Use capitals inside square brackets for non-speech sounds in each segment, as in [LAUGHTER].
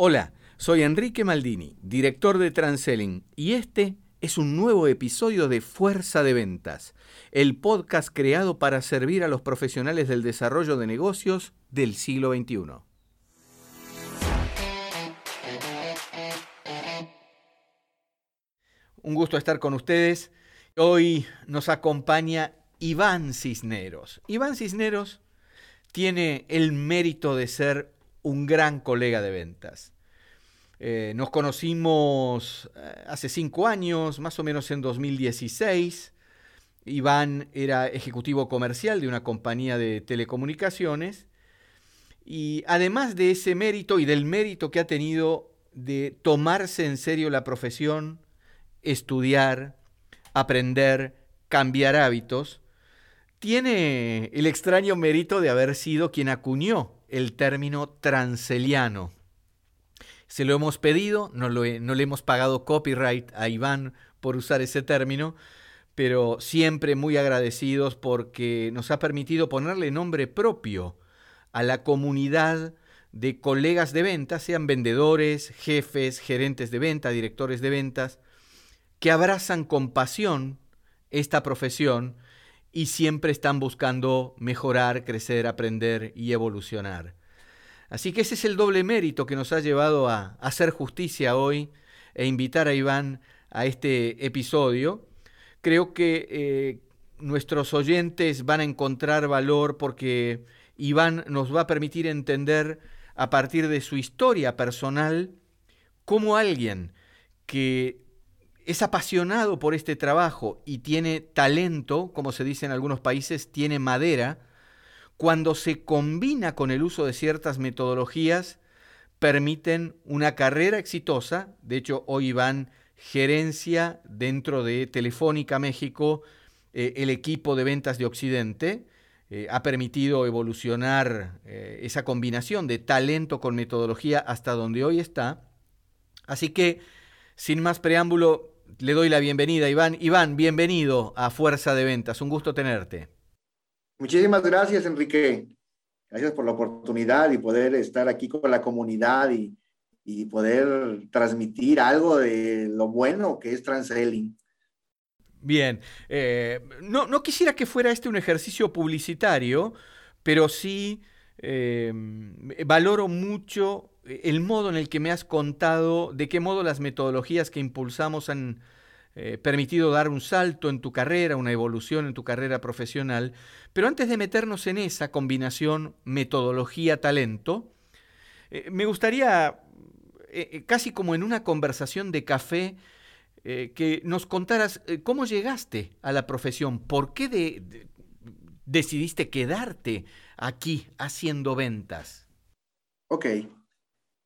Hola, soy Enrique Maldini, director de Transelling, y este es un nuevo episodio de Fuerza de Ventas, el podcast creado para servir a los profesionales del desarrollo de negocios del siglo XXI. Un gusto estar con ustedes. Hoy nos acompaña Iván Cisneros. Iván Cisneros tiene el mérito de ser un gran colega de ventas. Eh, nos conocimos eh, hace cinco años, más o menos en 2016. Iván era ejecutivo comercial de una compañía de telecomunicaciones. Y además de ese mérito y del mérito que ha tenido de tomarse en serio la profesión, estudiar, aprender, cambiar hábitos, tiene el extraño mérito de haber sido quien acuñó el término transeliano. Se lo hemos pedido, no, le hemos pagado copyright a Iván por usar ese término, pero siempre muy agradecidos porque nos ha permitido ponerle nombre propio a la comunidad de colegas de ventas, sean vendedores, jefes, gerentes de venta, directores de ventas, que abrazan con pasión esta profesión y siempre están buscando mejorar, crecer, aprender y evolucionar. Así que ese es el doble mérito que nos ha llevado a hacer justicia hoy e invitar a Iván a este episodio. Creo que eh, nuestros oyentes van a encontrar valor porque Iván nos va a permitir entender a partir de su historia personal cómo alguien que es apasionado por este trabajo y tiene talento, como se dice en algunos países, tiene madera, cuando se combina con el uso de ciertas metodologías, permiten una carrera exitosa. De hecho, hoy van gerencia dentro de Telefónica México, eh, el equipo de ventas de Occidente. Eh, ha permitido evolucionar eh, esa combinación de talento con metodología hasta donde hoy está. Así que, sin más preámbulo, le doy la bienvenida, Iván. Iván, bienvenido a Fuerza de Ventas. Un gusto tenerte. Muchísimas gracias, Enrique. Gracias por la oportunidad y poder estar aquí con la comunidad y, poder transmitir algo de lo bueno que es Transelling. Bien, eh, no, no, quisiera que fuera este un ejercicio publicitario, pero sí eh, valoro mucho el modo en el que me has contado de qué modo las metodologías que impulsamos han eh, permitido dar un salto en tu carrera, una evolución en tu carrera profesional. Pero antes de meternos en esa combinación metodología-talento, eh, me gustaría, eh, casi como en una conversación de café, que nos contaras cómo llegaste a la profesión, por qué decidiste quedarte aquí haciendo ventas. Ok,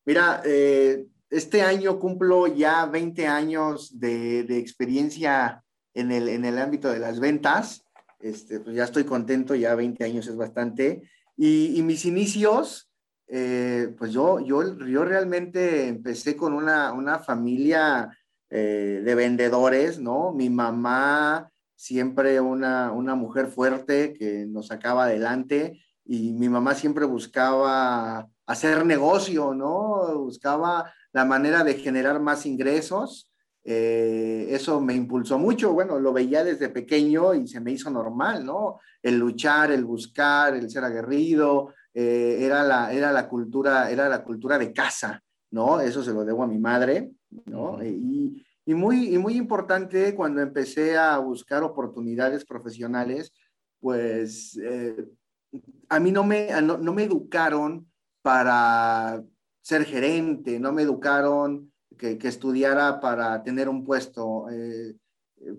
Mira, eh, este año cumplo ya 20 años de, experiencia en el, en el, ámbito de las ventas. Este, pues ya estoy contento, ya 20 años es bastante. Y, mis inicios, eh, pues yo, yo, yo realmente empecé con una, una familia eh, de vendedores, ¿no? Mi mamá, siempre una, una mujer fuerte que nos sacaba adelante y mi mamá siempre buscaba hacer negocio, ¿no? Buscaba la manera de generar más ingresos. Eh, eso me impulsó mucho, bueno, lo veía desde pequeño y se me hizo normal, ¿no? El luchar, el buscar, el ser aguerrido, eh, era, la, era, la cultura, era la cultura de casa, ¿no? Eso se lo debo a mi madre, ¿no? Y, y, muy, y muy importante cuando empecé a buscar oportunidades profesionales, pues eh, a mí no me, no, no me educaron para ser gerente, no me educaron que, estudiara para tener un puesto. Eh,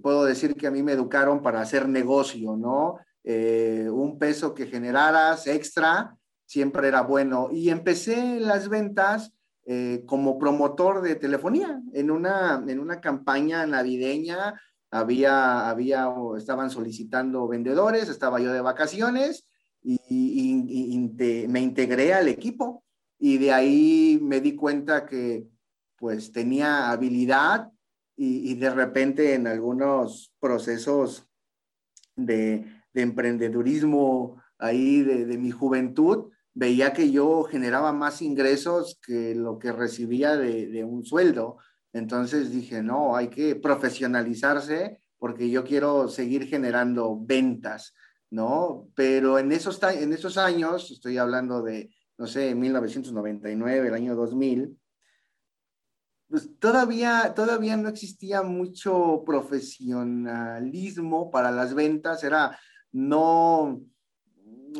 puedo decir que a mí me educaron para hacer negocio, ¿no? Eh, un peso que generaras extra siempre era bueno. Y empecé las ventas eh, como promotor de telefonía en una, en una campaña navideña. Había, había, estaban solicitando vendedores, estaba yo de vacaciones y, me integré al equipo y de ahí me di cuenta que pues tenía habilidad y, de repente en algunos procesos de, de emprendedurismo ahí de, mi juventud, veía que yo generaba más ingresos que lo que recibía de, de un sueldo. Entonces dije, no, hay que profesionalizarse porque yo quiero seguir generando ventas, ¿no? Pero en esos, en esos años, estoy hablando de, no sé, 1999, el año 2000, pues todavía, todavía no existía mucho profesionalismo para las ventas, era no,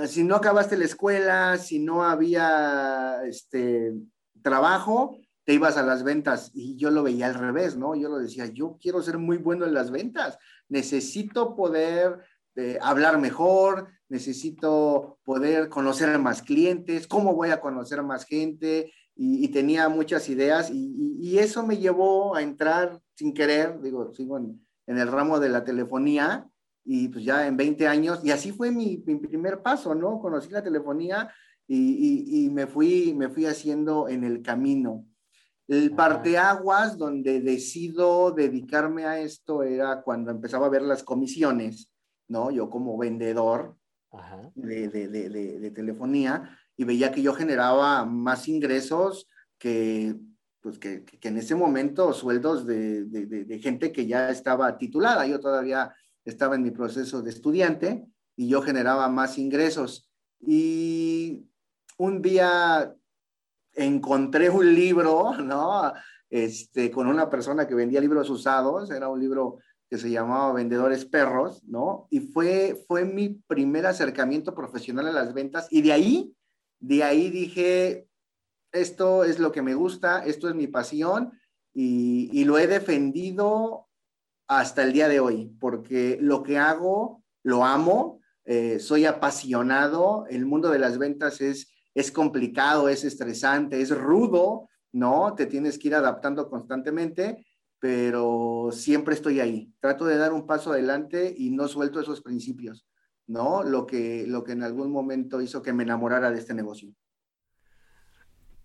si no acabaste la escuela, si no había este trabajo, te ibas a las ventas y yo lo veía al revés, ¿no? Yo lo decía, yo quiero ser muy bueno en las ventas, necesito poder eh, hablar mejor, necesito poder conocer más clientes, cómo voy a conocer más gente y, tenía muchas ideas y, eso me llevó a entrar sin querer, digo, sigo en, el ramo de la telefonía y pues ya en 20 años, y así fue mi, mi primer paso, ¿no? Conocí la telefonía y, y, me, fui, me fui haciendo en el camino. El parteaguas donde decido dedicarme a esto era cuando empezaba a ver las comisiones, ¿no? Yo como vendedor de, de, de, de, telefonía y veía que yo generaba más ingresos que, pues que, que en ese momento sueldos de, gente que ya estaba titulada. Yo todavía estaba en mi proceso de estudiante y yo generaba más ingresos. Y un día encontré un libro, ¿no? Este, con una persona que vendía libros usados, era un libro que se llamaba Vendedores Perros, ¿no? Y fue, fue mi primer acercamiento profesional a las ventas y de ahí, de ahí dije, esto es lo que me gusta, esto es mi pasión y, y lo he defendido hasta el día de hoy, porque lo que hago, lo amo, eh, soy apasionado, el mundo de las ventas es es complicado, es estresante, es rudo, ¿no? Te tienes que ir adaptando constantemente, pero siempre estoy ahí. Trato de dar un paso adelante y no suelto esos principios, ¿no? Lo que, lo que en algún momento hizo que me enamorara de este negocio.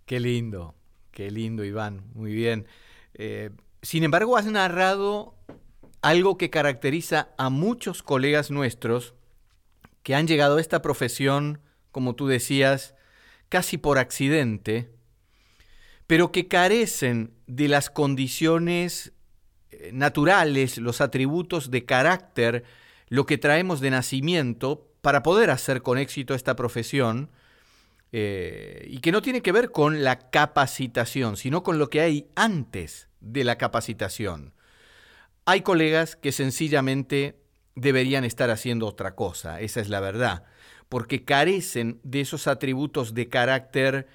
Qué lindo, qué lindo, Iván, muy bien. Eh, sin embargo, has narrado algo que caracteriza a muchos colegas nuestros que han llegado a esta profesión, como tú decías, casi por accidente, pero que carecen de las condiciones eh, naturales, los atributos de carácter, lo que traemos de nacimiento para poder hacer con éxito esta profesión, eh, y que no tiene que ver con la capacitación, sino con lo que hay antes de la capacitación. Hay colegas que sencillamente deberían estar haciendo otra cosa, esa es la verdad porque carecen de esos atributos de carácter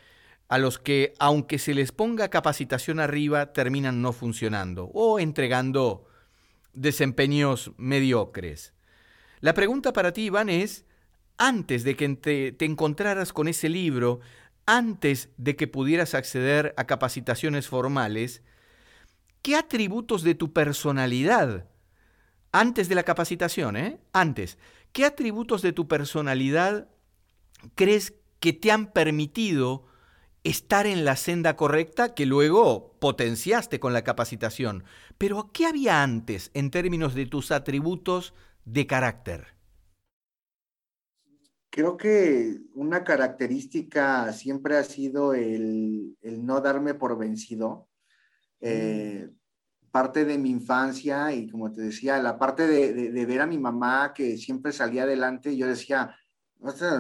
a los que, aunque se les ponga capacitación arriba, terminan no funcionando o entregando desempeños mediocres. La pregunta para ti, Iván, es, antes de que te, encontraras con ese libro, antes de que pudieras acceder a capacitaciones formales, ¿qué atributos de tu personalidad, antes de la capacitación, eh? antes, ¿Qué atributos de tu personalidad crees que te han permitido estar en la senda correcta que luego potenciaste con la capacitación? Pero ¿qué había antes en términos de tus atributos de carácter? Creo que una característica siempre ha sido el, no darme por vencido. Eh, mm parte de mi infancia y como te decía, la parte de, ver a mi mamá que siempre salía adelante, yo decía,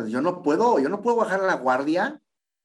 yo no puedo, yo no puedo bajar la guardia.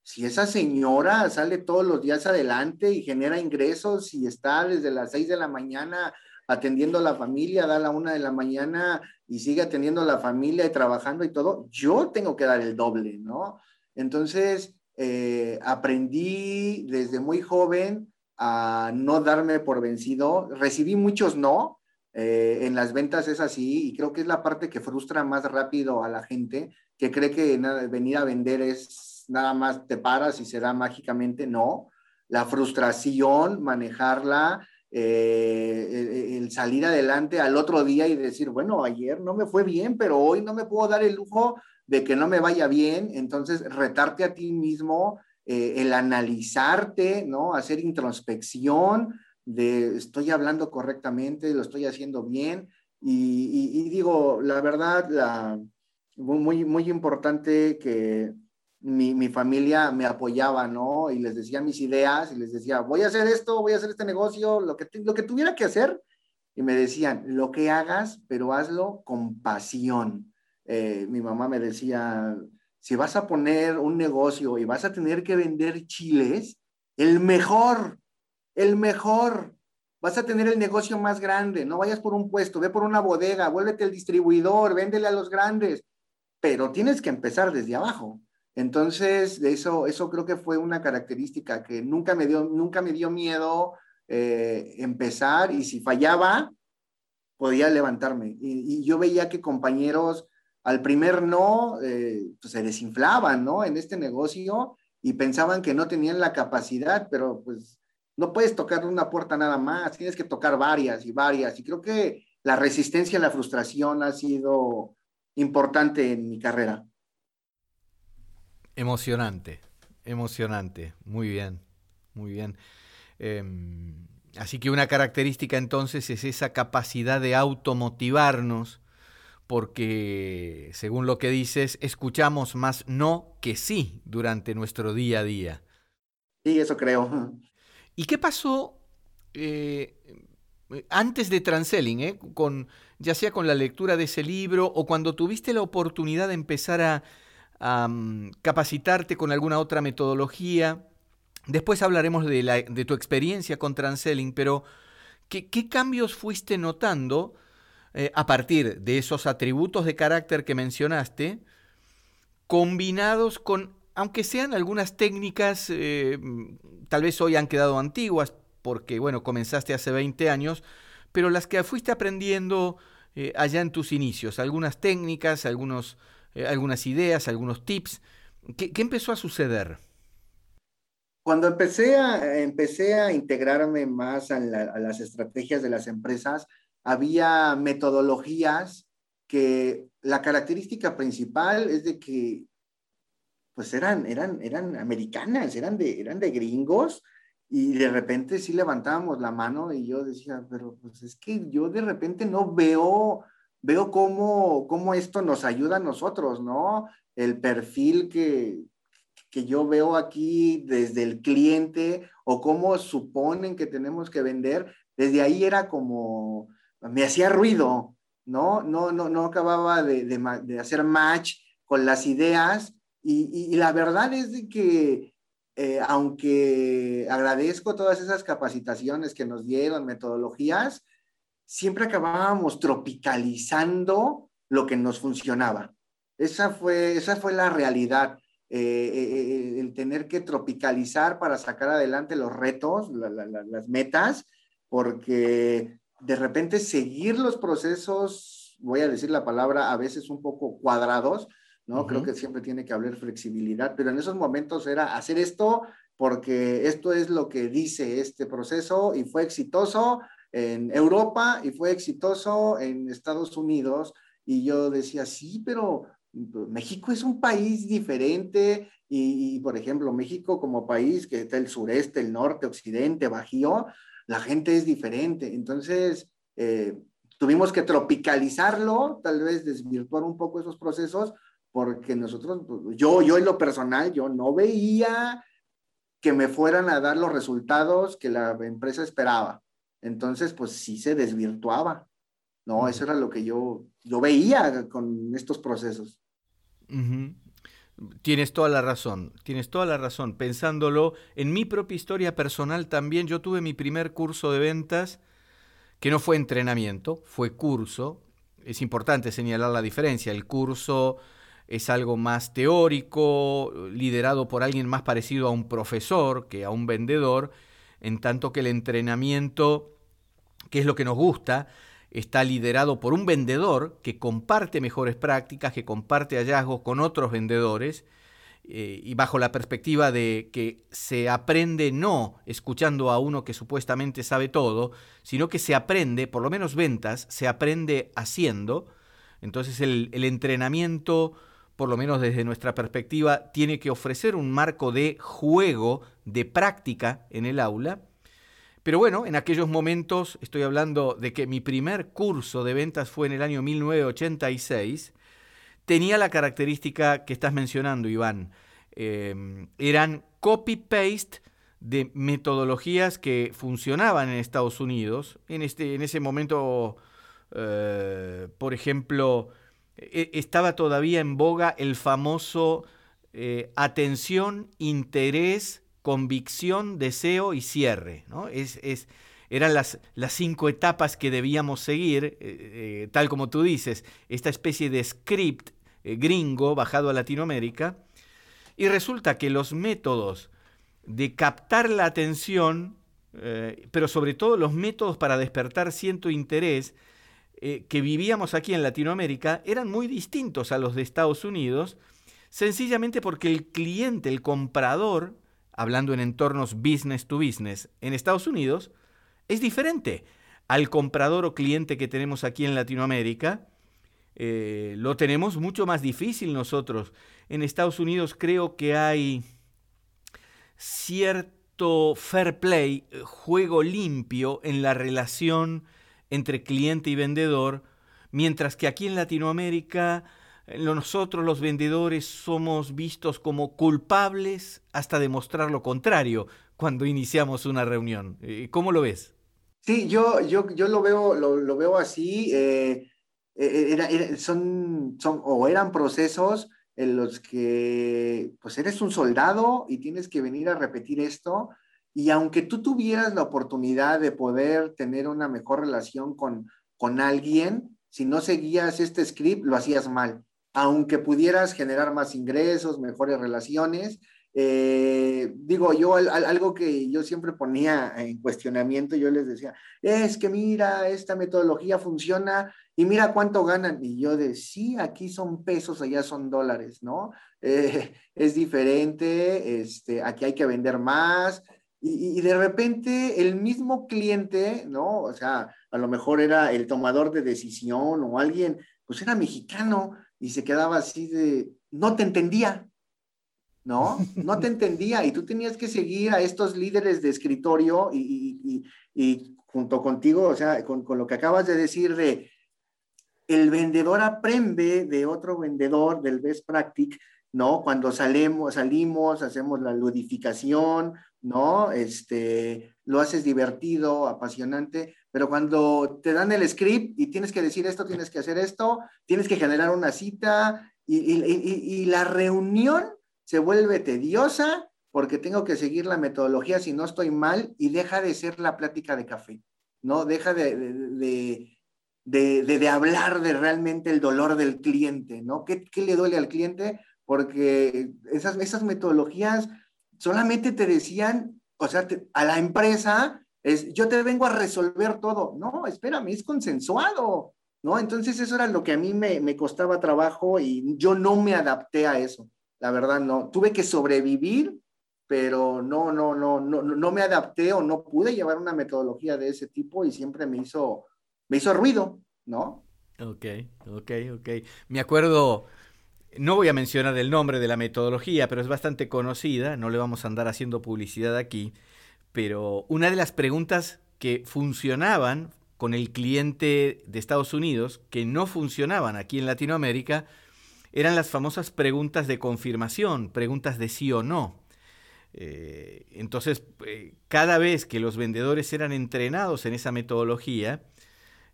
Si esa señora sale todos los días adelante y genera ingresos y está desde las seis de la mañana atendiendo a la familia, da la una de la mañana y sigue atendiendo a la familia y trabajando y todo, yo tengo que dar el doble, ¿no? Entonces, eh, aprendí desde muy joven a no darme por vencido. Recibí muchos no. Eh, en las ventas es así y creo que es la parte que frustra más rápido a la gente, que cree que venir a vender es nada más te paras y se da mágicamente. No. La frustración, manejarla, eh, el, salir adelante al otro día y decir, bueno, ayer no me fue bien, pero hoy no me puedo dar el lujo de que no me vaya bien. Entonces, retarte a ti mismo, eh, el analizarte, ¿no? Hacer introspección de estoy hablando correctamente, lo estoy haciendo bien. Y, digo, la verdad, la, muy, muy importante que mi, mi, familia me apoyaba, ¿no? Y les decía mis ideas y les decía, voy a hacer esto, voy a hacer este negocio, lo que, lo que tuviera que hacer. Y me decían, lo que hagas, pero hazlo con pasión. Eh, mi mamá me decía, si vas a poner un negocio y vas a tener que vender chiles, el mejor, el mejor, vas a tener el negocio más grande, no vayas por un puesto, ve por una bodega, vuélvete el distribuidor, véndele a los grandes, pero tienes que empezar desde abajo. Entonces, eso, eso creo que fue una característica que nunca me dio, nunca me dio miedo eh, empezar y si fallaba, podía levantarme. Y, yo veía que compañeros al primer no eh, pues se desinflaban, ¿no? En este negocio y pensaban que no tenían la capacidad, pero pues no puedes tocar una puerta nada más, tienes que tocar varias y varias. Y creo que la resistencia a la frustración ha sido importante en mi carrera. Emocionante, emocionante, muy bien, muy bien. Em, así que una característica entonces es esa capacidad de automotivarnos, porque según lo que dices, escuchamos más no que sí durante nuestro día a día. Sí, eso creo. ¿Y qué pasó eh, antes de Transelling, eh, con, ya sea con la lectura de ese libro o cuando tuviste la oportunidad de empezar a capacitarte con alguna otra metodología. Después hablaremos de, tu experiencia con Transelling, pero ¿qué, cambios fuiste notando eh, a partir de esos atributos de carácter que mencionaste, combinados con, aunque sean algunas técnicas, eh, tal vez hoy han quedado antiguas, porque bueno, comenzaste hace 20 años, pero las que fuiste aprendiendo eh, allá en tus inicios, algunas técnicas, algunos eh, algunas ideas, algunos tips. ¿Qué, empezó a suceder? Cuando empecé a, empecé a integrarme más a, las estrategias de las empresas, había metodologías que la característica principal es de que pues eran, eran, eran americanas, eran de, eran de gringos, y de repente sí levantábamos la mano y yo decía, pero pues es que yo de repente no veo veo cómo, cómo esto nos ayuda a nosotros, ¿no? El perfil que, que yo veo aquí desde el cliente o cómo suponen que tenemos que vender, desde ahí era como, me hacía ruido, ¿no? No, no, no acababa de, de, hacer match con las ideas y, la verdad es que eh, aunque agradezco todas esas capacitaciones que nos dieron, metodologías, siempre acabábamos tropicalizando lo que nos funcionaba. Esa fue, esa fue la realidad, eh, eh, eh, el tener que tropicalizar para sacar adelante los retos, las metas, porque de repente seguir los procesos, voy a decir la palabra, a veces un poco cuadrados, ¿no? Creo que siempre tiene que haber flexibilidad, pero en esos momentos era hacer esto porque esto es lo que dice este proceso y fue exitoso, en Europa y fue exitoso en Estados Unidos. Y yo decía, sí, pero México es un país diferente y, por ejemplo, México como país que está el sureste, el norte, occidente, bajío, la gente es diferente. Entonces, eh, tuvimos que tropicalizarlo, tal vez desvirtuar un poco esos procesos, porque nosotros, yo, yo en lo personal, yo no veía que me fueran a dar los resultados que la empresa esperaba. Entonces, pues sí se desvirtuaba. No, eso era lo que yo, yo veía con estos procesos. Tienes toda la razón, tienes toda la razón. Pensándolo, en mi propia historia personal también, yo tuve mi primer curso de ventas, que no fue entrenamiento, fue curso. Es importante señalar la diferencia. El curso es algo más teórico, liderado por alguien más parecido a un profesor que a un vendedor, en tanto que el entrenamiento, que es lo que nos gusta, está liderado por un vendedor que comparte mejores prácticas, que comparte hallazgos con otros vendedores, eh, y bajo la perspectiva de que se aprende no escuchando a uno que supuestamente sabe todo, sino que se aprende, por lo menos ventas, se aprende haciendo. Entonces el, el entrenamiento por lo menos desde nuestra perspectiva, tiene que ofrecer un marco de juego, de práctica en el aula. Pero bueno, en aquellos momentos, estoy hablando de que mi primer curso de ventas fue en el año 1986, tenía la característica que estás mencionando, Iván. em, eran copy-paste de metodologías que funcionaban en Estados Unidos. En, este, en ese momento, eh, por ejemplo, estaba todavía en boga el famoso eh, atención, interés, convicción, deseo y cierre. ¿no? Es, eran las, las, cinco etapas que debíamos seguir, eh, tal como tú dices, esta especie de script gringo bajado a Latinoamérica. Y resulta que los métodos de captar la atención, eh, pero sobre todo los métodos para despertar cierto interés eh, que vivíamos aquí en Latinoamérica eran muy distintos a los de Estados Unidos, sencillamente porque el cliente, el comprador, hablando en entornos business to business en Estados Unidos, es diferente al comprador o cliente que tenemos aquí en Latinoamérica. Eh, lo tenemos mucho más difícil nosotros. En Estados Unidos creo que hay cierto fair play, eh, juego limpio en la relación entre cliente y vendedor, mientras que aquí en Latinoamérica eh, nosotros los vendedores somos vistos como culpables hasta demostrar lo contrario cuando iniciamos una reunión. Eh, ¿Cómo lo ves? Sí, yo, yo, yo lo, veo, lo, veo así. son, son, o eran procesos en los que pues eres un soldado y tienes que venir a repetir esto. Y aunque tú tuvieras la oportunidad de poder tener una mejor relación con, con alguien, si no seguías este script, lo hacías mal. Aunque pudieras generar más ingresos, mejores relaciones, eh, digo, yo algo que yo siempre ponía en cuestionamiento, yo les decía, es que mira, esta metodología funciona y mira cuánto ganan. Y yo de, sí, aquí son pesos, allá son dólares, ¿no? [LAUGHS] Eh, es diferente, este, aquí hay que vender más. Y, y, de repente el mismo cliente, ¿no? O sea, a lo mejor era el tomador de decisión o alguien, pues era mexicano y se quedaba así de, no te entendía, ¿no? [LAUGHS] No te entendía y tú tenías que seguir a estos líderes de escritorio y, junto contigo, o sea, con, lo que acabas de decir de el vendedor aprende de otro vendedor del best practice, ¿no? Cuando salimos, salimos, hacemos la ludificación, ¿no? Este, lo haces divertido, apasionante, pero cuando te dan el script y tienes que decir esto, tienes que hacer esto, tienes que generar una cita y la reunión se vuelve tediosa porque tengo que seguir la metodología si no estoy mal y deja de ser la plática de café, ¿no? Deja de, de, hablar de realmente el dolor del cliente, ¿no? ¿Qué, le duele al cliente? Porque esas, esas metodologías solamente te decían, o sea, a la empresa es, yo te vengo a resolver todo. No, espérame, es consensuado, ¿no? Entonces eso era lo que a mí me, me costaba trabajo y yo no me adapté a eso la verdad no. Tuve que sobrevivir, pero no, no, no, no, no me adapté o no pude llevar una metodología de ese tipo y siempre me hizo, me hizo ruido, ¿no? Ok, ok, ok. Me acuerdo, no voy a mencionar el nombre de la metodología, pero es bastante conocida, no le vamos a andar haciendo publicidad aquí, pero una de las preguntas que funcionaban con el cliente de Estados Unidos, que no funcionaban aquí en Latinoamérica, eran las famosas preguntas de confirmación, preguntas de sí o no. Eh, entonces, eh, cada vez que los vendedores eran entrenados en esa metodología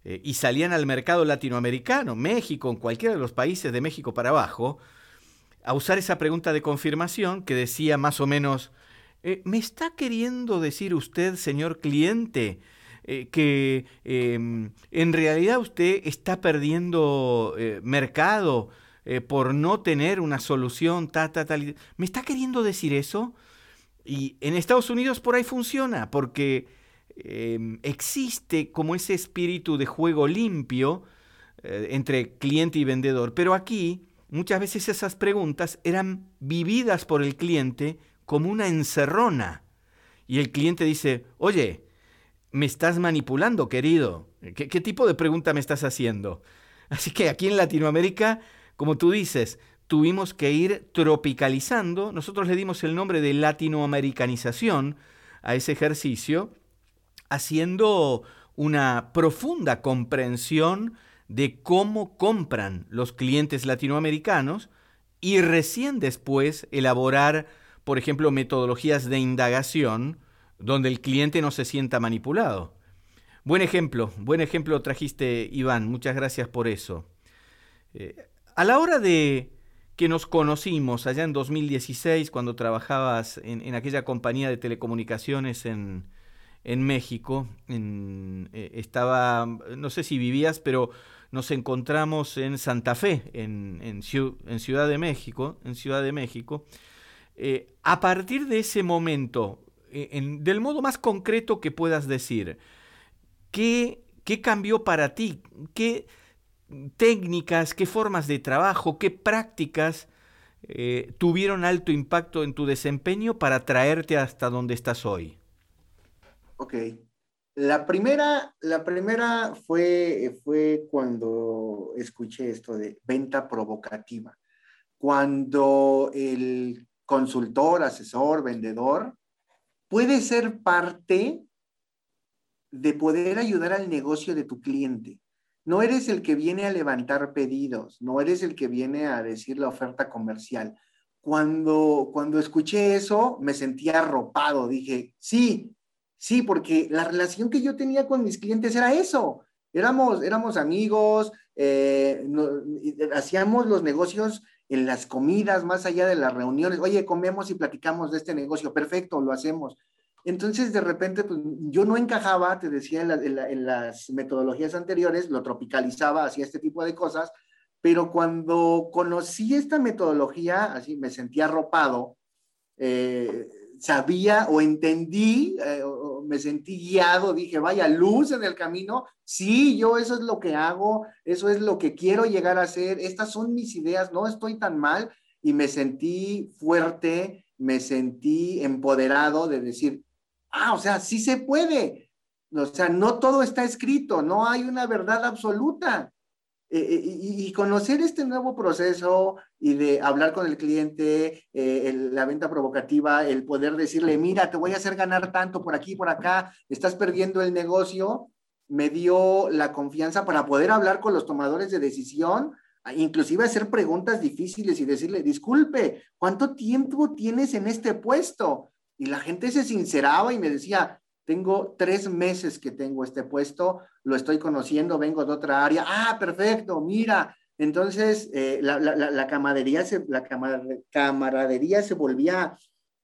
eh, y salían al mercado latinoamericano, México, en cualquiera de los países de México para abajo, a usar esa pregunta de confirmación que decía más o menos, ¿me está queriendo decir usted, señor cliente, que em, en realidad usted está perdiendo mercado? Eh, por no tener una solución. ¿Me está queriendo decir eso? Y en Estados Unidos por ahí funciona, porque em, existe como ese espíritu de juego limpio eh, entre cliente y vendedor. Pero aquí muchas veces esas preguntas eran vividas por el cliente como una encerrona. Y el cliente dice, oye, me estás manipulando, querido. qué tipo de pregunta me estás haciendo? [LAUGHS] Así que aquí en Latinoamérica como tú dices, tuvimos que ir tropicalizando, nosotros le dimos el nombre de latinoamericanización a ese ejercicio, haciendo una profunda comprensión de cómo compran los clientes latinoamericanos y recién después elaborar, por ejemplo, metodologías de indagación donde el cliente no se sienta manipulado. Buen ejemplo, buen ejemplo trajiste, Iván, muchas gracias por eso. Eh, a la hora de que nos conocimos allá en 2016, cuando trabajabas en, aquella compañía de telecomunicaciones en, México, eh, estaba, no sé si vivías, pero nos encontramos en Santa Fe, en, Ciudad de México, en Ciudad de México. Eh, a partir de ese momento, del modo más concreto que puedas decir, ¿qué, qué cambió para ti? ¿Qué, técnicas, qué formas de trabajo, qué prácticas eh, tuvieron alto impacto en tu desempeño para traerte hasta donde estás hoy? Ok. La primera, la primera fue, fue cuando escuché esto de venta provocativa. Cuando el consultor, asesor, vendedor puede ser parte de poder ayudar al negocio de tu cliente. No eres el que viene a levantar pedidos, no eres el que viene a decir la oferta comercial. Cuando, cuando escuché eso, me sentía arropado. Dije, sí, sí, porque la relación que yo tenía con mis clientes era eso. Éramos, éramos amigos, eh, hacíamos los negocios en las comidas, más allá de las reuniones. Oye, comemos y platicamos de este negocio. Perfecto, lo hacemos. Entonces, de repente, pues, yo no encajaba, te decía en, las metodologías anteriores, lo tropicalizaba, hacía este tipo de cosas, pero cuando conocí esta metodología, así me sentía arropado, eh, sabía o entendí, eh, o me sentí guiado, dije, vaya, luz en el camino, sí, yo eso es lo que hago, eso es lo que quiero llegar a hacer, estas son mis ideas, no estoy tan mal, y me sentí fuerte, me sentí empoderado de decir, ah, o sea, sí se puede. O sea, no todo está escrito, no hay una verdad absoluta. Eh, eh, y, conocer este nuevo proceso y de hablar con el cliente, eh, la venta provocativa, el poder decirle, mira, te voy a hacer ganar tanto por aquí, por acá, estás perdiendo el negocio, me dio la confianza para poder hablar con los tomadores de decisión, inclusive hacer preguntas difíciles y decirle, disculpe, ¿cuánto tiempo tienes en este puesto? Y la gente se sinceraba y me decía, tengo tres meses que tengo este puesto, lo estoy conociendo, vengo de otra área. Ah, perfecto, mira. Entonces, eh, la, camaradería se, la camaradería se volvía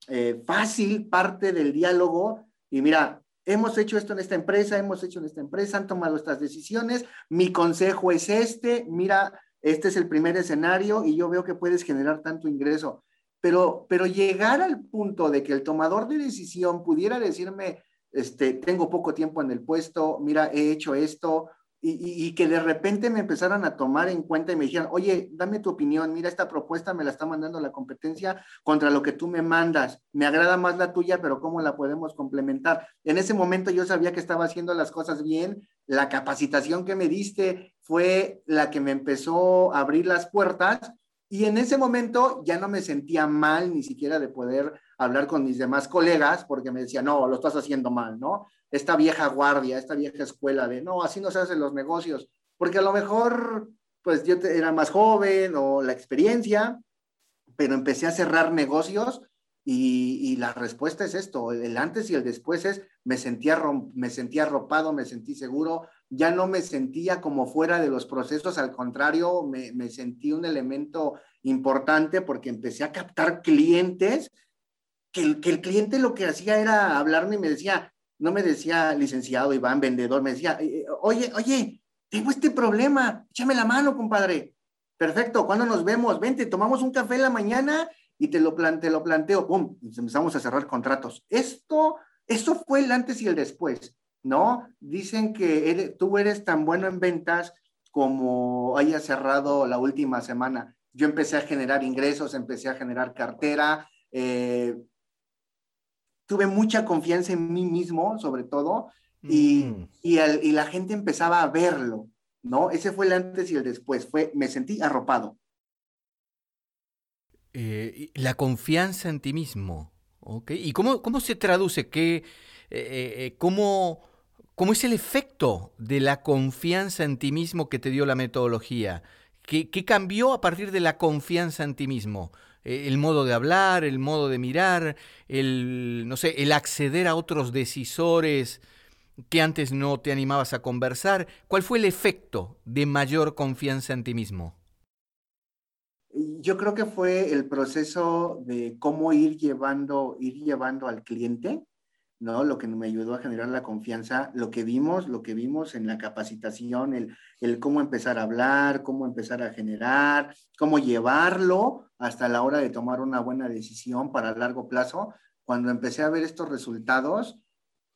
eh, fácil, parte del diálogo. Y mira, hemos hecho esto en esta empresa, hemos hecho en esta empresa, han tomado estas decisiones, mi consejo es este, mira, este es el primer escenario y yo veo que puedes generar tanto ingreso. Pero, pero llegar al punto de que el tomador de decisión pudiera decirme, este, tengo poco tiempo en el puesto, mira, he hecho esto, y, y, que de repente me empezaran a tomar en cuenta y me dijeran, oye, dame tu opinión, mira, esta propuesta me la está mandando la competencia contra lo que tú me mandas, me agrada más la tuya, pero ¿cómo la podemos complementar? En ese momento yo sabía que estaba haciendo las cosas bien, la capacitación que me diste fue la que me empezó a abrir las puertas y en ese momento ya no me sentía mal ni siquiera de poder hablar con mis demás colegas porque me decían, no, lo estás haciendo mal, ¿no? Esta vieja guardia, esta vieja escuela de, no, así no se hacen los negocios, porque a lo mejor, pues yo era más joven o la experiencia, pero empecé a cerrar negocios y, la respuesta es esto, el antes y el después es, me sentía, me sentía arropado, me sentí seguro, ya no me sentía como fuera de los procesos, al contrario, me, me sentí un elemento importante porque empecé a captar clientes, que el, que el cliente lo que hacía era hablarme y me decía, no me decía licenciado Iván, vendedor, me decía, eh, oye, oye, tengo este problema, échame la mano, compadre. Perfecto, ¿cuándo nos vemos? Vente, tomamos un café en la mañana y te lo, plante, lo planteo, ¡pum! Empezamos a cerrar contratos. Esto, eso fue el antes y el después. ¿no? Dicen que tú eres tan bueno en ventas como haya cerrado la última semana. Yo empecé a generar ingresos, empecé a generar cartera, eh, tuve mucha confianza en mí mismo, sobre todo, y, mm. y, la gente empezaba a verlo, ¿no? Ese fue el antes y el después, fue, me sentí arropado. Eh, la confianza en ti mismo, ¿ok? ¿Y cómo, cómo se traduce? ¿Qué, eh, ¿Cómo ¿Cómo es el efecto de la confianza en ti mismo que te dio la metodología? ¿Qué, cambió a partir de la confianza en ti mismo? Eh, el modo de hablar, el modo de mirar, el, no sé, el acceder a otros decisores que antes no te animabas a conversar. ¿Cuál fue el efecto de mayor confianza en ti mismo? Yo creo que fue el proceso de cómo ir llevando, ir llevando al cliente ¿no? Lo que me ayudó a generar la confianza, lo que vimos, lo que vimos en la capacitación, el, el cómo empezar a hablar, cómo empezar a generar, cómo llevarlo hasta la hora de tomar una buena decisión para largo plazo. Cuando empecé a ver estos resultados,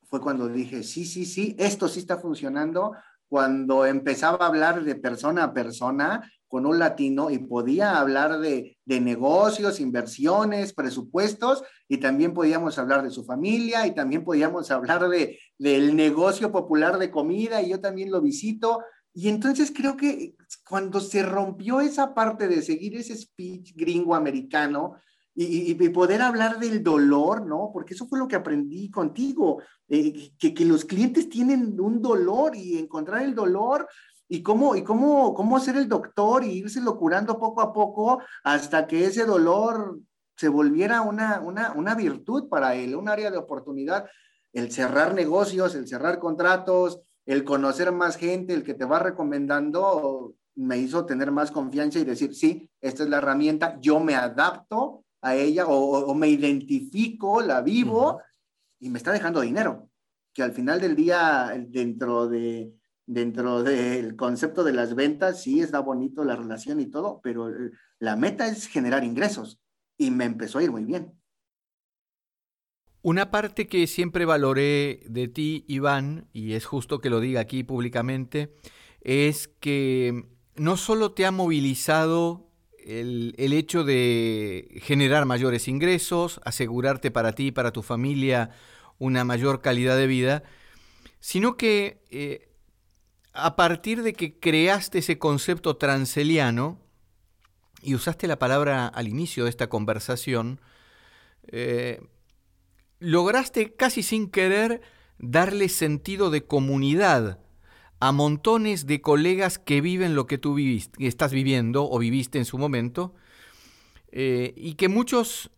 fue cuando dije, sí, sí, sí, esto sí está funcionando. Cuando empezaba a hablar de persona a persona, con un latino y podía hablar de, negocios, inversiones, presupuestos y también podíamos hablar de su familia y también podíamos hablar de, del negocio popular de comida y yo también lo visito. Y entonces creo que cuando se rompió esa parte de seguir ese speech gringo americano, y, poder hablar del dolor, ¿no? Porque eso fue lo que aprendí contigo, eh, que, que, los clientes tienen un dolor y encontrar el dolor y cómo, y cómo, cómo ser el doctor y irse curando poco a poco hasta que ese dolor se volviera una, una, una virtud para él, un área de oportunidad, el cerrar negocios, el cerrar contratos, el conocer más gente, el que te va recomendando, me hizo tener más confianza y decir, sí, esta es la herramienta, yo me adapto a ella o, me identifico, la vivo y me está dejando dinero, que al final del día, dentro de dentro del concepto de las ventas, sí está bonito la relación y todo, pero eh, la meta es generar ingresos y me empezó a ir muy bien. Una parte que siempre valoré de ti, Iván, y es justo que lo diga aquí públicamente, es que no solo te ha movilizado el, el, hecho de generar mayores ingresos, asegurarte para ti y para tu familia una mayor calidad de vida, sino que eh, a partir de que creaste ese concepto transeliano, y usaste la palabra al inicio de esta conversación, eh, lograste casi sin querer darle sentido de comunidad a montones de colegas que viven lo que tú viviste, estás viviendo o viviste en su momento, eh, y que muchos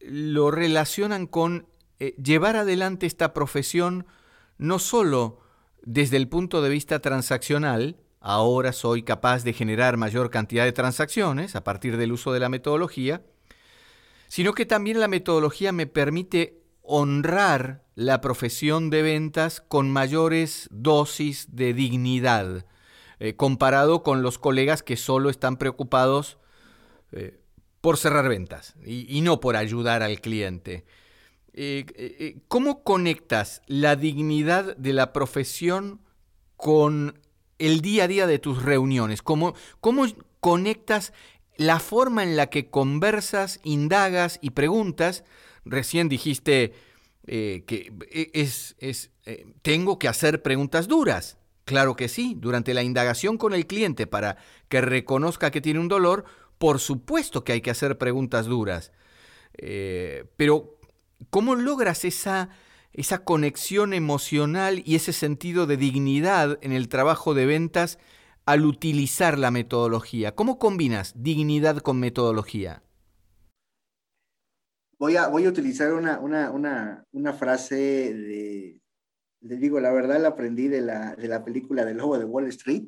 lo relacionan con eh, llevar adelante esta profesión no solo desde el punto de vista transaccional, ahora soy capaz de generar mayor cantidad de transacciones a partir del uso de la metodología, sino que también la metodología me permite honrar la profesión de ventas con mayores dosis de dignidad, eh, comparado con los colegas que solo están preocupados eh, por cerrar ventas y no por ayudar al cliente. Eh, eh, eh, ¿cómo conectas la dignidad de la profesión con el día a día de tus reuniones? ¿Cómo, cómo conectas la forma en la que conversas, indagas y preguntas? Recién dijiste que es, es tengo que hacer preguntas duras. Claro que sí, durante la indagación con el cliente para que reconozca que tiene un dolor, por supuesto que hay que hacer preguntas duras. pero ¿Cómo logras esa, esa conexión emocional y ese sentido de dignidad en el trabajo de ventas al utilizar la metodología? ¿Cómo combinas dignidad con metodología? Voy a, voy a utilizar una, frase de, le digo, la verdad la aprendí de la, de la película del lobo de Wall Street,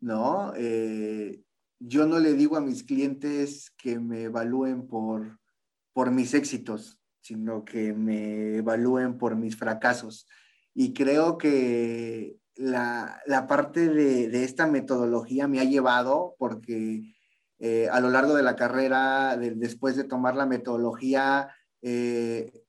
¿no? Eh, yo no le digo a mis clientes que me evalúen por, por mis éxitos, sino que me evalúen por mis fracasos. Y creo que la, parte de, esta metodología me ha llevado porque eh, a lo largo de la carrera, después de tomar la metodología, eh,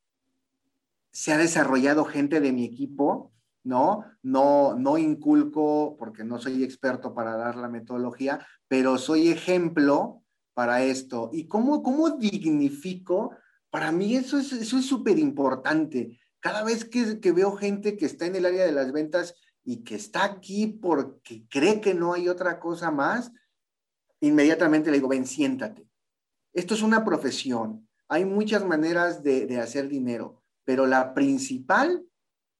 se ha desarrollado gente de mi equipo, ¿no? No, no inculco, porque no soy experto para dar la metodología, pero soy ejemplo para esto. ¿Y cómo, cómo dignifico para mí eso es eso es súper importante. Cada vez que, veo gente que está en el área de las ventas y que está aquí porque cree que no hay otra cosa más, inmediatamente le digo, ven, siéntate. Esto es una profesión. Hay muchas maneras de, hacer dinero, pero la principal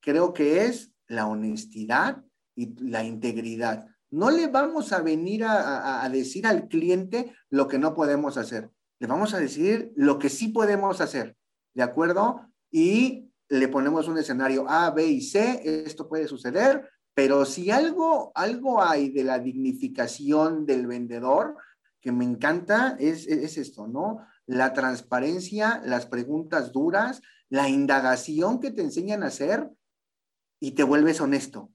creo que es la honestidad y la integridad. No le vamos a venir a, decir al cliente lo que no podemos hacer. Le vamos a decir lo que sí podemos hacer. ¿De acuerdo? Y le ponemos un escenario A, B y C. Esto puede suceder. Pero si algo, algo hay de la dignificación del vendedor que me encanta, es, es esto, ¿no? La transparencia, las preguntas duras, la indagación que te enseñan a hacer y te vuelves honesto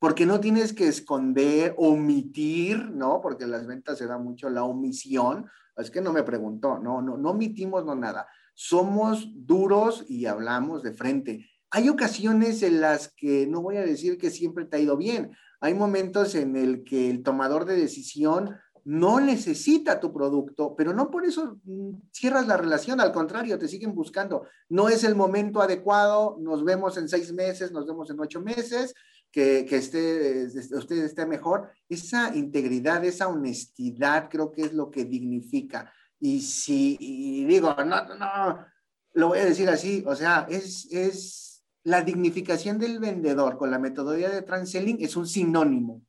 porque no tienes que esconder, omitir, ¿no? Porque las ventas se da mucho la omisión. Es que no me preguntó, no, no, no omitimos, no nada. Somos duros y hablamos de frente. Hay ocasiones en las que no voy a decir que siempre te ha ido bien. Hay momentos en el que el tomador de decisión no necesita tu producto, pero no por eso mm, cierras la relación, al contrario, te siguen buscando. No es el momento adecuado, nos vemos en seis meses, nos vemos en ocho meses, que, que esté, usted esté mejor. Esa integridad, esa honestidad creo que es lo que dignifica. Y si digo, no, no, lo voy a decir así, o sea, es, es la dignificación del vendedor con la metodología de Transelling es un sinónimo.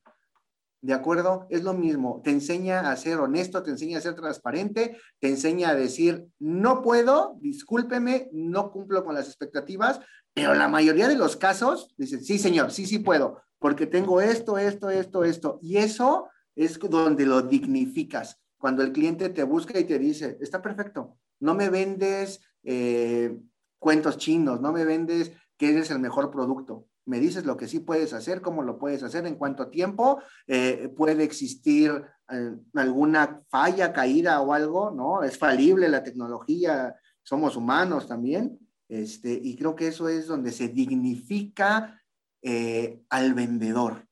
¿De acuerdo? Es lo mismo. Te enseña a ser honesto, te enseña a ser transparente, te enseña a decir, no puedo, discúlpeme, no cumplo con las expectativas, pero la mayoría de los casos dicen, sí, señor, sí, sí puedo, porque tengo esto, esto, esto, esto. Y eso es donde lo dignificas. Cuando el cliente te busca y te dice, está perfecto, no me vendes eh, cuentos chinos, no me vendes que eres el mejor producto. Me dices lo que sí puedes hacer, cómo lo puedes hacer, en cuánto tiempo eh, puede existir eh, alguna falla, caída o algo, ¿no? Es falible la tecnología, somos humanos también. Este, y creo que eso es donde se dignifica eh, al vendedor,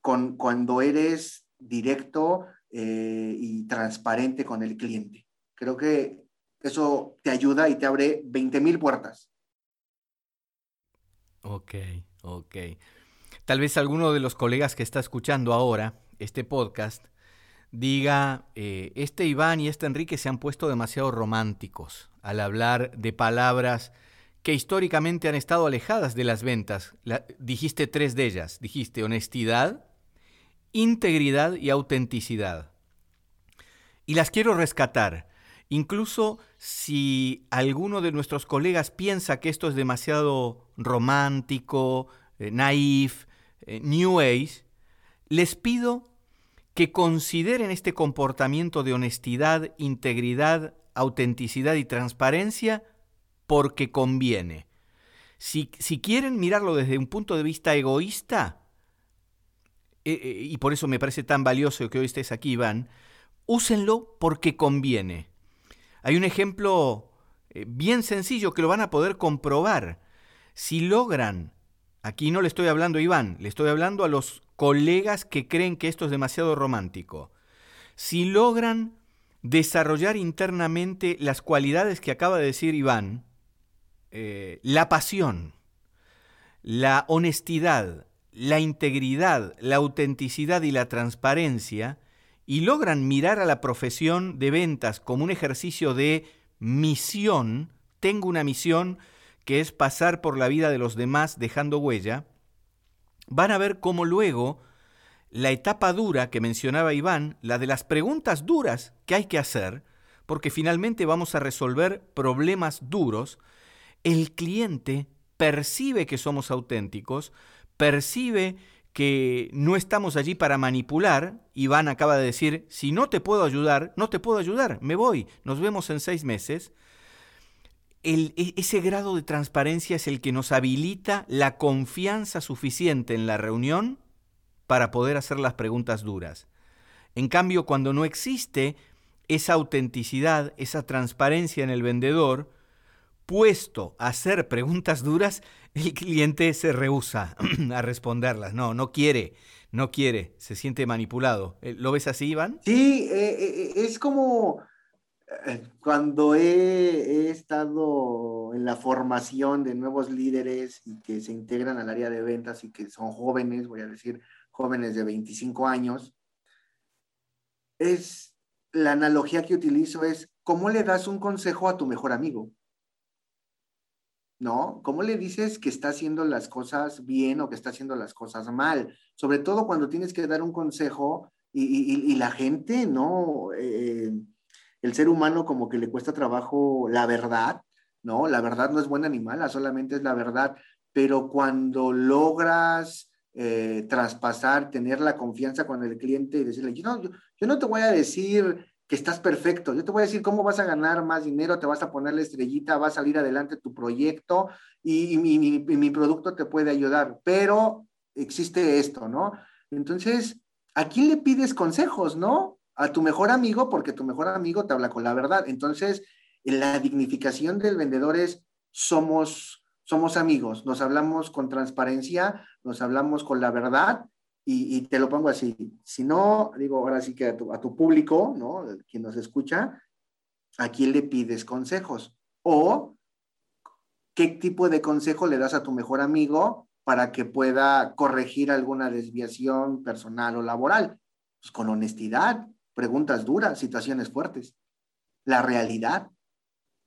con, cuando eres directo y transparente con el cliente. Creo que eso te ayuda y te abre 20 mil puertas. Ok, ok. Tal vez alguno de los colegas que está escuchando ahora este podcast diga, eh, este Iván y este Enrique se han puesto demasiado románticos al hablar de palabras que históricamente han estado alejadas de las ventas. dijiste tres de ellas. Dijiste honestidad, integridad y autenticidad. Y las quiero rescatar. Incluso si alguno de nuestros colegas piensa que esto es demasiado romántico, eh, naif, eh, New Age, les pido que consideren este comportamiento de honestidad, integridad, autenticidad y transparencia porque conviene. Si, quieren mirarlo desde un punto de vista egoísta, eh, eh, y por eso me parece tan valioso que hoy estés aquí, Iván, úsenlo porque conviene. Hay un ejemplo bien sencillo que lo van a poder comprobar. Si logran, aquí no le estoy hablando a Iván, le estoy hablando a los colegas que creen que esto es demasiado romántico. Si logran desarrollar internamente las cualidades que acaba de decir Iván, eh, la pasión, la honestidad, la integridad, la autenticidad y la transparencia, y logran mirar a la profesión de ventas como un ejercicio de misión, tengo una misión que es pasar por la vida de los demás dejando huella, van a ver cómo luego la etapa dura que mencionaba Iván, la de las preguntas duras que hay que hacer, porque finalmente vamos a resolver problemas duros, el cliente percibe que somos auténticos, percibe que no estamos allí para manipular. Iván acaba de decir, si no te puedo ayudar, no te puedo ayudar, me voy, nos vemos en seis meses. E, ese grado de transparencia es el que nos habilita la confianza suficiente en la reunión para poder hacer las preguntas duras. En cambio, cuando no existe esa autenticidad, esa transparencia en el vendedor, puesto a hacer preguntas duras, el cliente se rehúsa [CLEARS THROAT] a responderlas. No, no quiere, no quiere, se siente manipulado. Eh, ¿Lo ves así, Iván? Sí, eh, eh, es como cuando he, estado en la formación de nuevos líderes y que se integran al área de ventas y que son jóvenes, voy a decir, jóvenes de 25 años, es la analogía que utilizo es, ¿cómo le das un consejo a tu mejor amigo? ¿no? ¿Cómo le dices que está haciendo las cosas bien o que está haciendo las cosas mal? Sobre todo cuando tienes que dar un consejo y, la gente, ¿no? Eh, el ser humano como que le cuesta trabajo la verdad, ¿no? La verdad no es buena ni mala, solamente es la verdad, pero cuando logras eh, traspasar, tener la confianza con el cliente y decirle, yo yo no te voy a decir que estás perfecto. Yo te voy a decir cómo vas a ganar más dinero, te vas a poner la estrellita, va a salir adelante tu proyecto y, mi, producto te puede ayudar, pero existe esto, ¿no? Entonces, ¿a quién le pides consejos, no? A tu mejor amigo, porque tu mejor amigo te habla con la verdad. Entonces, la dignificación del vendedor es somos, somos amigos, nos hablamos con transparencia, nos hablamos con la verdad y, te lo pongo así, si no, digo, ahora sí que a tu, a tu público, ¿no? Quien nos escucha, ¿a quién le pides consejos? O, ¿qué tipo de consejo le das a tu mejor amigo para que pueda corregir alguna desviación personal o laboral? Pues con honestidad, preguntas duras, situaciones fuertes, la realidad.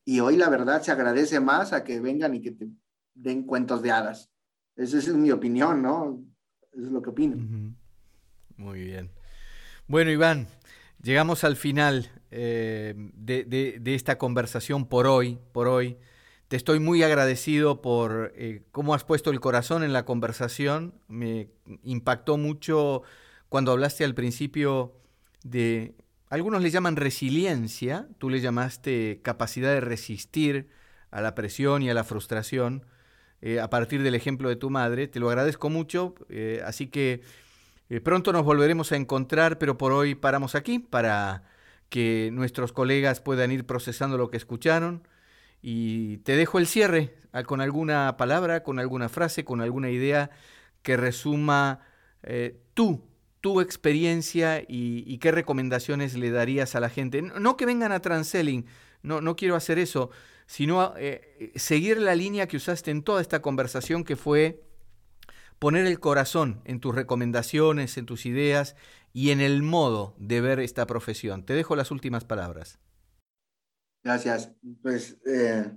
Y hoy la verdad se agradece más a que vengan y que te den cuentos de hadas. Esa es mi opinión, ¿no? Eso es lo que opino. Muy bien. Bueno, Iván, llegamos al final eh, de, esta conversación por hoy, por hoy. Te estoy muy agradecido por eh, cómo has puesto el corazón en la conversación. Me impactó mucho cuando hablaste al principio de, algunos le llaman resiliencia, tú le llamaste capacidad de resistir a la presión y a la frustración. Eh, a partir del ejemplo de tu madre. Te lo agradezco mucho, eh, así que eh, pronto nos volveremos a encontrar, pero por hoy paramos aquí para que nuestros colegas puedan ir procesando lo que escucharon. Y te dejo el cierre ah, con alguna palabra, con alguna frase, con alguna idea que resuma tú, tu experiencia y, qué recomendaciones le darías a la gente. No, que vengan a Transelling, no, no quiero hacer eso, sino eh, seguir la línea que usaste en toda esta conversación, que fue poner el corazón en tus recomendaciones, en tus ideas y en el modo de ver esta profesión. Te dejo las últimas palabras. Gracias. Pues eh,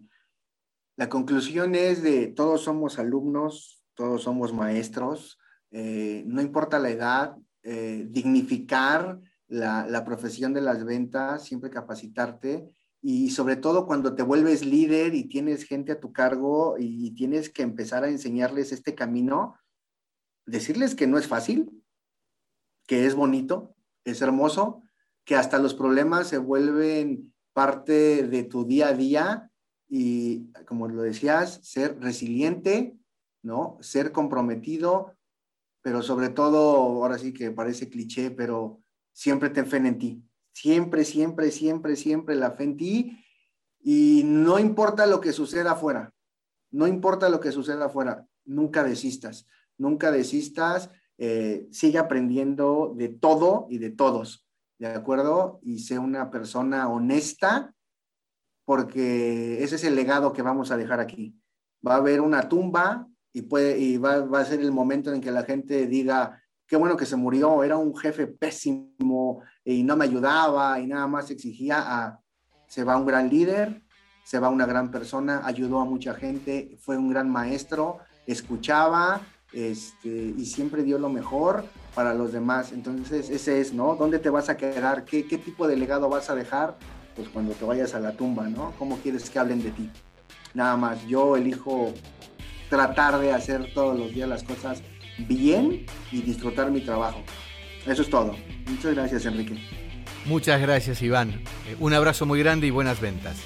la conclusión es de todos somos alumnos, todos somos maestros, eh, no importa la edad, dignificar la, profesión de las ventas, siempre capacitarte y sobre todo cuando te vuelves líder y tienes gente a tu cargo y tienes que empezar a enseñarles este camino, decirles que no es fácil, que es bonito, es hermoso, que hasta los problemas se vuelven parte de tu día a día y, como lo decías, ser resiliente, ¿no? Ser comprometido, pero sobre todo, ahora sí que parece cliché, pero siempre ten fe en ti, Siempre, siempre, siempre, siempre la fe en ti. Y no importa lo que suceda afuera, no importa lo que suceda afuera, nunca desistas, nunca desistas, eh, sigue aprendiendo de todo y de todos, ¿de acuerdo? Y sé una persona honesta, porque ese es el legado que vamos a dejar aquí. Va a haber una tumba y, va a ser el momento en que la gente diga, qué bueno que se murió, era un jefe pésimo y no me ayudaba y nada más exigía a, se va un gran líder, se va una gran persona, ayudó a mucha gente, fue un gran maestro, escuchaba este, y siempre dio lo mejor para los demás. Entonces, ese es, ¿no? ¿Dónde te vas a quedar? ¿Qué, qué tipo de legado vas a dejar? Pues cuando te vayas a la tumba, ¿no? ¿Cómo quieres que hablen de ti? Nada más, yo elijo tratar de hacer todos los días las cosas bien y disfrutar mi trabajo. Eso es todo. Muchas gracias, Enrique. Muchas gracias, Iván. Eh, un abrazo muy grande y buenas ventas.